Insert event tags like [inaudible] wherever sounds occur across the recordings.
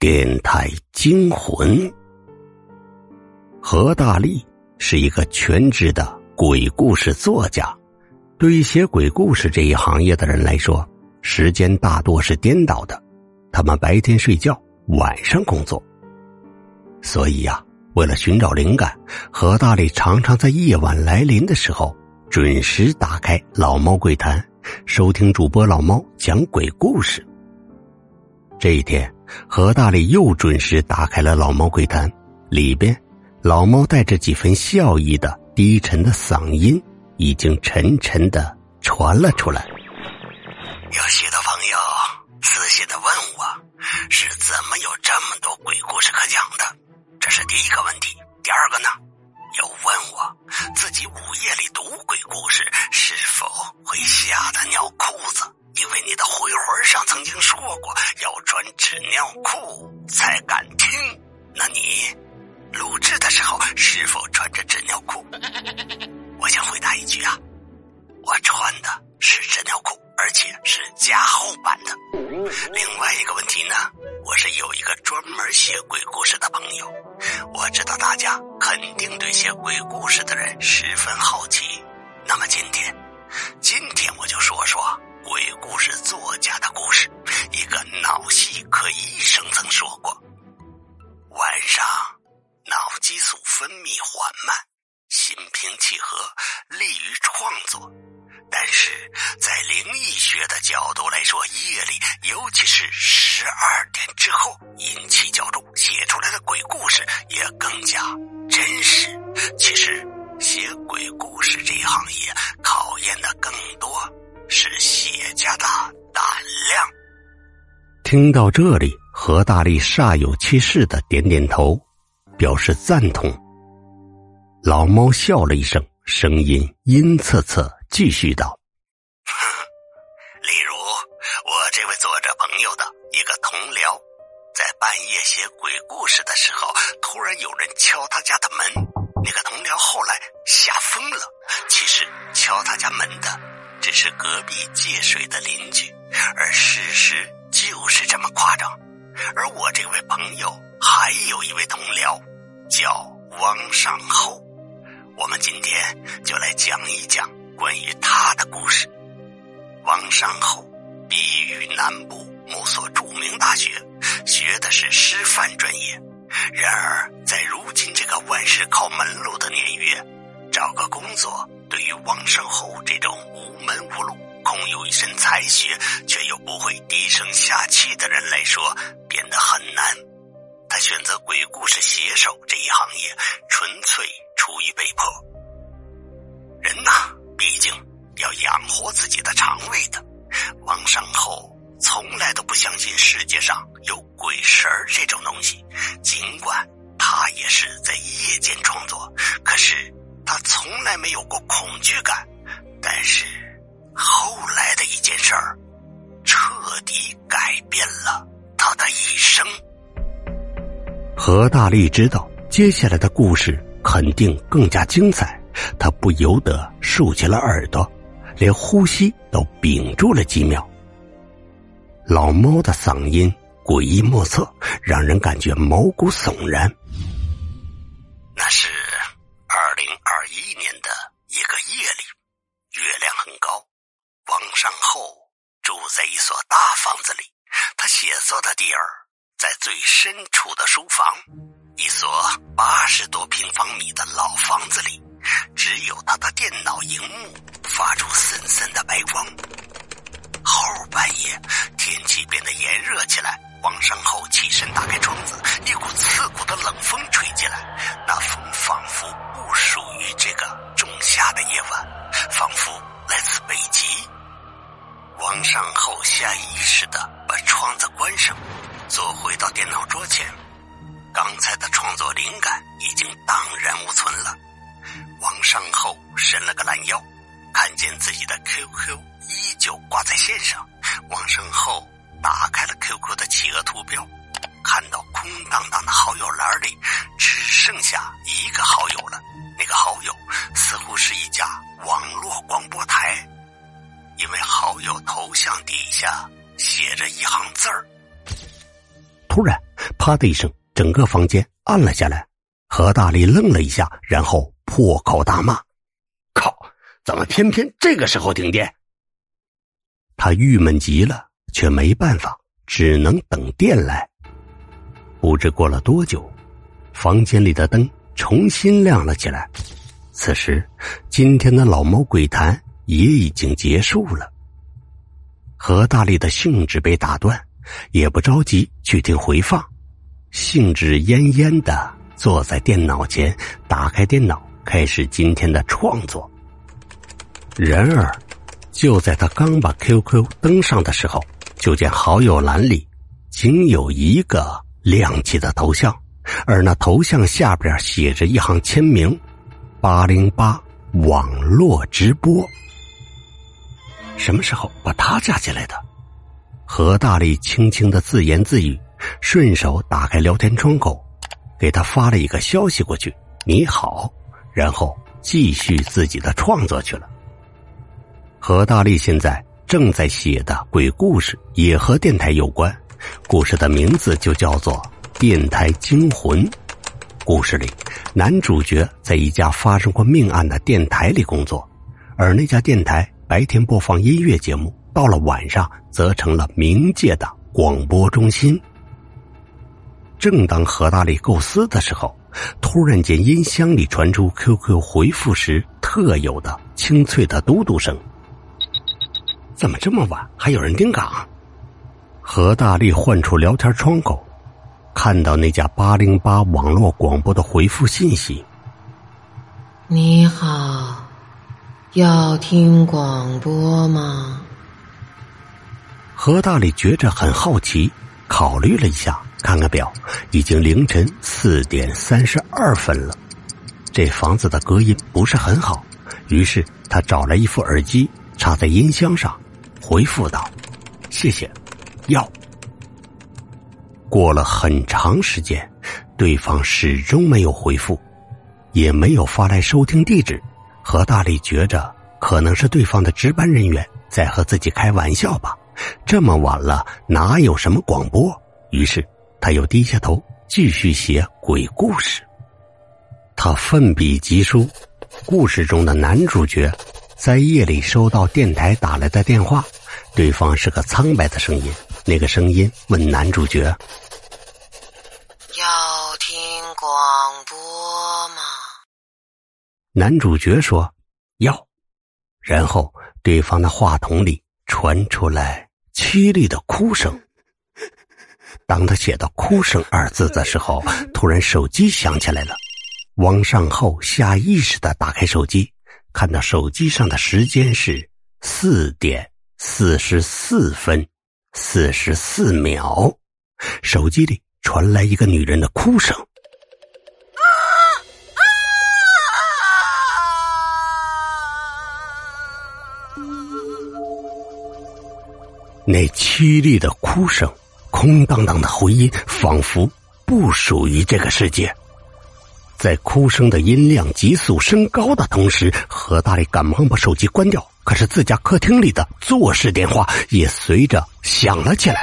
电台惊魂。何大力是一个全职的鬼故事作家。对于写鬼故事这一行业的人来说，时间大多是颠倒的。他们白天睡觉，晚上工作。所以呀，为了寻找灵感，何大力常常在夜晚来临的时候，准时打开老猫鬼谈，收听主播老猫讲鬼故事。这一天，何大力又准时打开了老猫柜台，里边老猫带着几分笑意的低沉的嗓音，已经沉沉的传了出来。是否穿着纸尿裤？我想回答一句啊，我穿的是纸尿裤，而且是加厚版的。另外一个问题呢，我是有一个专门写鬼故事的朋友，我知道大家肯定对写鬼故事的人十分好奇。十二点之后，阴气较重，写出来的鬼故事也更加真实。其实写鬼故事这一行业，考验的更多。是写家的胆量。听到这里，何大力煞有其事的点点头，表示赞同。老猫笑了一声，声音阴恻恻，继续道：“ [laughs] 例如，我这位作者朋友的一个同僚，在半夜写鬼故事的时候，突然有人敲他家的门。那个同僚后来吓疯了。其实敲他家门的。”只是隔壁借水的邻居，而事实就是这么夸张。而我这位朋友还有一位同僚，叫汪尚厚。我们今天就来讲一讲关于他的故事。汪尚厚毕于南部某所著名大学，学的是师范专业。然而，在如今这个万事靠门路的年月，找个工作。对于汪尚厚这种无门无路、空有一身才学却又不会低声下气的人来说，变得很难。他选择鬼故事写手这一行业，纯粹出于被迫。人呐，毕竟要养活自己的肠胃的。汪尚厚从来都不相信世界上有鬼神这种东西，尽管他也是在夜间创作，可是。他从来没有过恐惧感，但是后来的一件事儿，彻底改变了他的一生。何大力知道接下来的故事肯定更加精彩，他不由得竖起了耳朵，连呼吸都屏住了几秒。老猫的嗓音诡异莫测，让人感觉毛骨悚然。那是。二零二一年的一个夜里，月亮很高。王尚厚住在一所大房子里，他写作的地儿在最深处的书房。一所八十多平方米的老房子里，只有他的电脑荧幕发出森炎热起来。王尚后起身打开窗子，一股刺骨的冷风吹进来，那风仿佛不属于这个仲夏的夜晚，仿佛来自北极。王尚后下意识的把窗子关上，坐回到电脑桌前。刚才的创作灵感已经荡然无存了。王尚后伸了个懒腰，看见自己的 QQ 依旧挂在线上。王尚后。打开了 QQ 的企鹅图标，看到空荡荡的好友栏里只剩下一个好友了。那个好友似乎是一家网络广播台，因为好友头像底下写着一行字儿。突然，啪的一声，整个房间暗了下来。何大力愣了一下，然后破口大骂：“靠！怎么偏偏这个时候停电？”他郁闷极了，却没办法，只能等电来。不知过了多久，房间里的灯重新亮了起来。此时，今天的老猫鬼谈也已经结束了。何大力的兴致被打断，也不着急去听回放，兴致奄奄的坐在电脑前，打开电脑，开始今天的创作。然而，就在他刚把 QQ 登上的时候，就见好友栏里仅有一个亮起的头像，而那头像下边写着一行签名：“八零八网络直播。”什么时候把他加进来的？何大力轻轻的自言自语，顺手打开聊天窗口，给他发了一个消息过去：“你好。”然后继续自己的创作去了。何大力现在正在写的鬼故事也和电台有关，故事的名字就叫做《电台惊魂》。故事里，男主角在一家发生过命案的电台里工作，而那家电台。白天播放音乐节目，到了晚上则成了冥界的广播中心。正当何大力构思的时候，突然间音箱里传出 QQ 回复时特有的清脆的嘟嘟声。怎么这么晚还有人盯岗？何大力换出聊天窗口，看到那家八零八网络广播的回复信息：“你好。”要听广播吗？何大力觉着很好奇，考虑了一下，看看表，已经凌晨四点三十二分了。这房子的隔音不是很好，于是他找来一副耳机插在音箱上，回复道：“谢谢。”要。过了很长时间，对方始终没有回复，也没有发来收听地址。何大力觉着可能是对方的值班人员在和自己开玩笑吧，这么晚了哪有什么广播？于是他又低下头继续写鬼故事。他奋笔疾书，故事中的男主角在夜里收到电台打来的电话，对方是个苍白的声音，那个声音问男主角：“要听广播吗？”男主角说：“要。”然后对方的话筒里传出来凄厉的哭声。当他写到“哭声”二字的时候，[laughs] 突然手机响起来了。王善厚下意识的打开手机，看到手机上的时间是四点四十四分四十四秒，手机里传来一个女人的哭声。那凄厉的哭声，空荡荡的回音，仿佛不属于这个世界。在哭声的音量急速升高的同时，何大力赶忙把手机关掉。可是自家客厅里的座式电话也随着响了起来。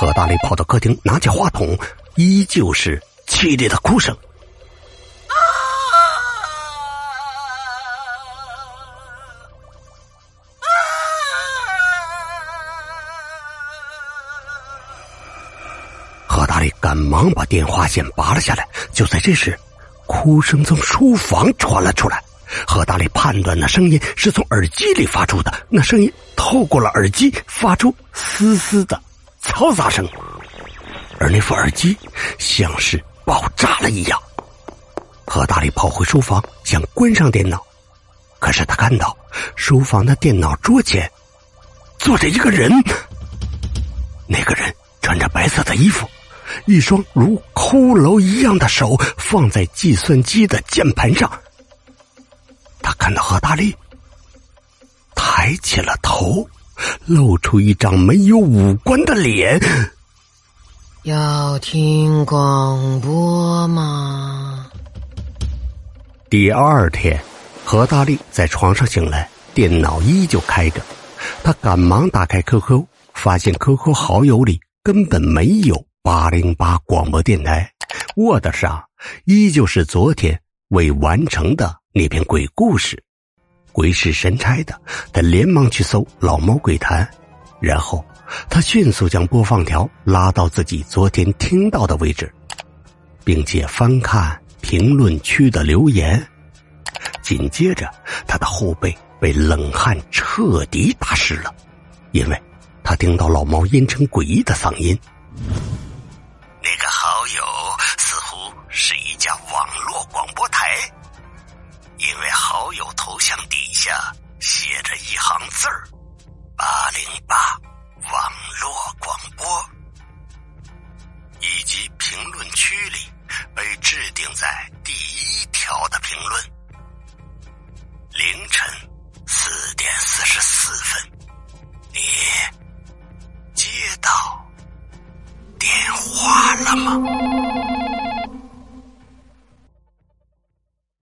何大力跑到客厅，拿起话筒，依旧是凄厉的哭声。何大力赶忙把电话线拔了下来。就在这时，哭声从书房传了出来。何大力判断那声音是从耳机里发出的，那声音透过了耳机发出嘶嘶的嘈杂声，而那副耳机像是爆炸了一样。何大力跑回书房，想关上电脑，可是他看到书房的电脑桌前坐着一个人，那个人穿着白色的衣服。一双如骷髅一样的手放在计算机的键盘上，他看到何大力抬起了头，露出一张没有五官的脸。要听广播吗？第二天，何大力在床上醒来，电脑依旧开着，他赶忙打开 QQ，发现 QQ 好友里根本没有。八零八广播电台，我的上依旧是昨天未完成的那篇鬼故事。鬼使神差的，他连忙去搜“老猫鬼谈”，然后他迅速将播放条拉到自己昨天听到的位置，并且翻看评论区的留言。紧接着，他的后背被冷汗彻底打湿了，因为他听到老猫阴沉诡异的嗓音。那个好友似乎是一家网络广播，头像底下写着一行字儿：“八零八网络广播”，以及评论区里被置顶在第一条的评论。凌晨四点四十四分，你接到。电话了吗？